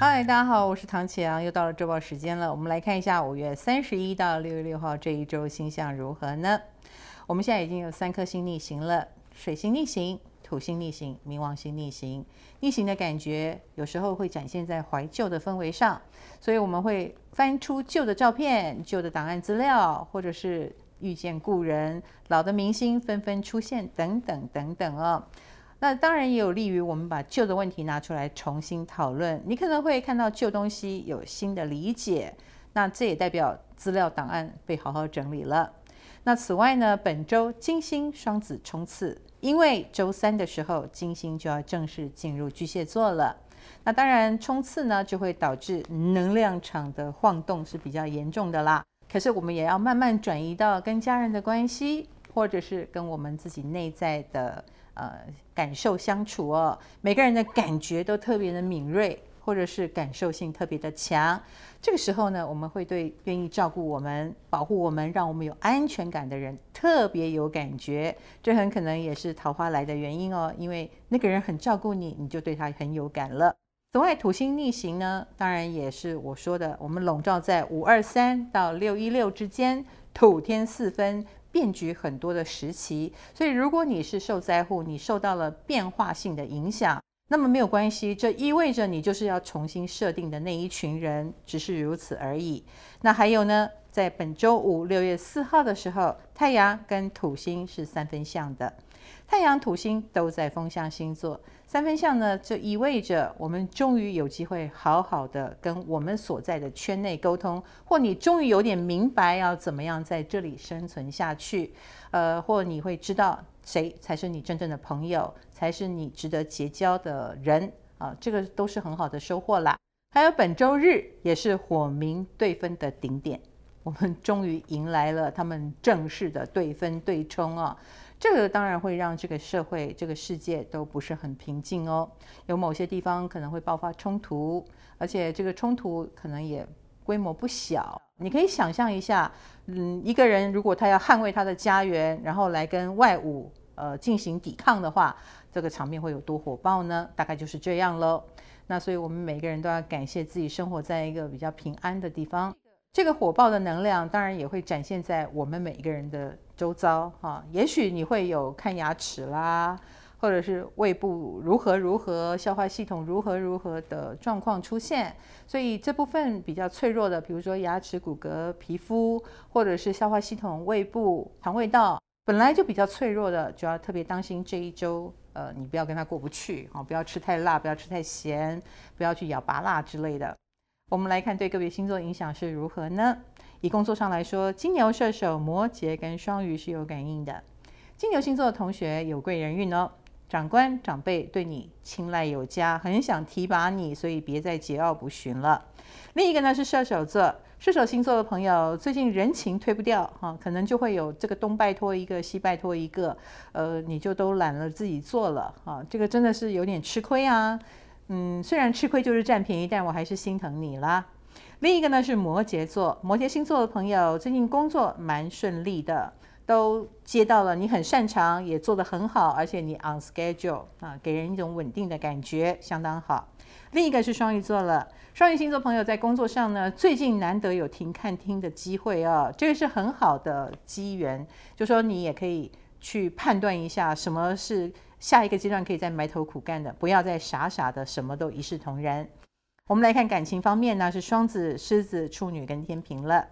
嗨，大家好，我是唐启阳，又到了周报时间了。我们来看一下五月三十一到六月六号这一周星象如何呢？我们现在已经有三颗星逆行了：水星逆行、土星逆行、冥王星逆行。逆行的感觉有时候会展现在怀旧的氛围上，所以我们会翻出旧的照片、旧的档案资料，或者是遇见故人、老的明星纷纷出现等等等等哦。那当然也有利于我们把旧的问题拿出来重新讨论。你可能会看到旧东西有新的理解，那这也代表资料档案被好好整理了。那此外呢，本周金星双子冲刺，因为周三的时候金星就要正式进入巨蟹座了。那当然冲刺呢就会导致能量场的晃动是比较严重的啦。可是我们也要慢慢转移到跟家人的关系，或者是跟我们自己内在的。呃，感受相处哦，每个人的感觉都特别的敏锐，或者是感受性特别的强。这个时候呢，我们会对愿意照顾我们、保护我们、让我们有安全感的人特别有感觉。这很可能也是桃花来的原因哦，因为那个人很照顾你，你就对他很有感了。此外，土星逆行呢，当然也是我说的，我们笼罩在五二三到六一六之间，土天四分。变局很多的时期，所以如果你是受灾户，你受到了变化性的影响，那么没有关系，这意味着你就是要重新设定的那一群人，只是如此而已。那还有呢，在本周五六月四号的时候，太阳跟土星是三分相的，太阳、土星都在风象星座。三分相呢，就意味着我们终于有机会好好的跟我们所在的圈内沟通，或你终于有点明白要怎么样在这里生存下去，呃，或你会知道谁才是你真正的朋友，才是你值得结交的人啊，这个都是很好的收获啦。还有本周日也是火冥对分的顶点，我们终于迎来了他们正式的对分对冲啊。这个当然会让这个社会、这个世界都不是很平静哦。有某些地方可能会爆发冲突，而且这个冲突可能也规模不小。你可以想象一下，嗯，一个人如果他要捍卫他的家园，然后来跟外侮呃进行抵抗的话，这个场面会有多火爆呢？大概就是这样喽。那所以我们每个人都要感谢自己生活在一个比较平安的地方。这个火爆的能量当然也会展现在我们每一个人的周遭哈，也许你会有看牙齿啦，或者是胃部如何如何、消化系统如何如何的状况出现，所以这部分比较脆弱的，比如说牙齿、骨骼、皮肤，或者是消化系统、胃部、肠胃道，本来就比较脆弱的，就要特别当心这一周，呃，你不要跟他过不去啊，不要吃太辣，不要吃太咸，不要去咬拔辣之类的。我们来看对个别星座影响是如何呢？以工作上来说，金牛、射手、摩羯跟双鱼是有感应的。金牛星座的同学有贵人运哦，长官长辈对你青睐有加，很想提拔你，所以别再桀骜不驯了。另一个呢是射手座，射手星座的朋友最近人情推不掉哈，可能就会有这个东拜托一个，西拜托一个，呃，你就都懒了自己做了啊，这个真的是有点吃亏啊。嗯，虽然吃亏就是占便宜，但我还是心疼你啦。另一个呢是摩羯座，摩羯星座的朋友最近工作蛮顺利的，都接到了你很擅长，也做得很好，而且你 on schedule 啊，给人一种稳定的感觉，相当好。另一个是双鱼座了，双鱼星座朋友在工作上呢，最近难得有停看听的机会啊，这个是很好的机缘，就说你也可以去判断一下什么是。下一个阶段可以再埋头苦干的，不要再傻傻的什么都一视同仁。我们来看感情方面呢，是双子、狮子、处女跟天秤了。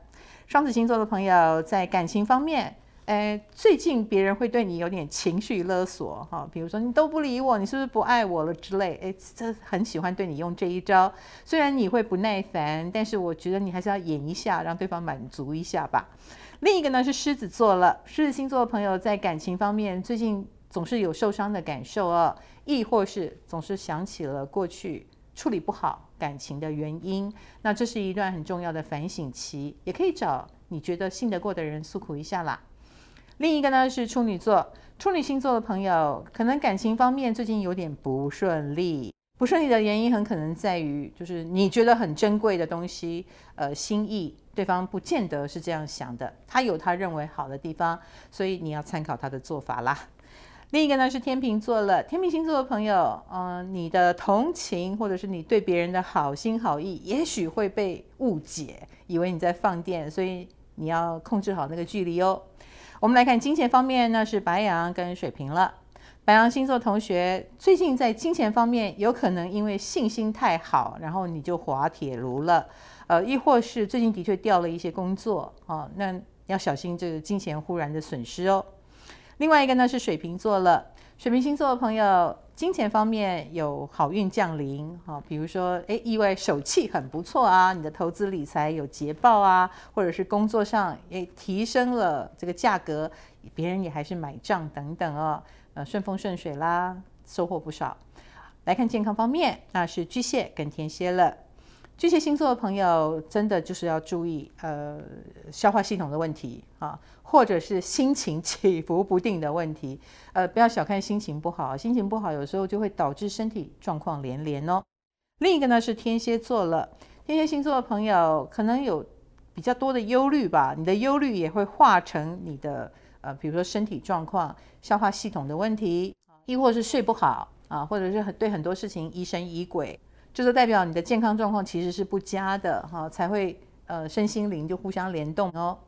双子星座的朋友在感情方面，呃，最近别人会对你有点情绪勒索哈，比如说你都不理我，你是不是不爱我了之类，哎，这很喜欢对你用这一招。虽然你会不耐烦，但是我觉得你还是要演一下，让对方满足一下吧。另一个呢是狮子座了，狮子星座的朋友在感情方面最近。总是有受伤的感受哦，亦或是总是想起了过去处理不好感情的原因，那这是一段很重要的反省期，也可以找你觉得信得过的人诉苦一下啦。另一个呢是处女座，处女星座的朋友可能感情方面最近有点不顺利，不顺利的原因很可能在于就是你觉得很珍贵的东西，呃，心意对方不见得是这样想的，他有他认为好的地方，所以你要参考他的做法啦。另一个呢是天秤座了，天秤星座的朋友，嗯、你的同情或者是你对别人的好心好意，也许会被误解，以为你在放电，所以你要控制好那个距离哦。我们来看金钱方面呢，是白羊跟水瓶了。白羊星座同学最近在金钱方面有可能因为信心太好，然后你就滑铁卢了，呃，亦或是最近的确掉了一些工作哦，那要小心这个金钱忽然的损失哦。另外一个呢是水瓶座了，水瓶星座的朋友，金钱方面有好运降临，哈，比如说，诶，意外手气很不错啊，你的投资理财有捷报啊，或者是工作上诶提升了这个价格，别人也还是买账等等哦，呃，顺风顺水啦，收获不少。来看健康方面，那是巨蟹跟天蝎了。巨蟹星座的朋友，真的就是要注意，呃，消化系统的问题啊，或者是心情起伏不定的问题，呃，不要小看心情不好，心情不好有时候就会导致身体状况连连哦。另一个呢是天蝎座了，天蝎星座的朋友可能有比较多的忧虑吧，你的忧虑也会化成你的呃，比如说身体状况、消化系统的问题，亦或是睡不好啊，或者是很对很多事情疑神疑鬼。就是代表你的健康状况其实是不佳的哈，才会呃身心灵就互相联动哦。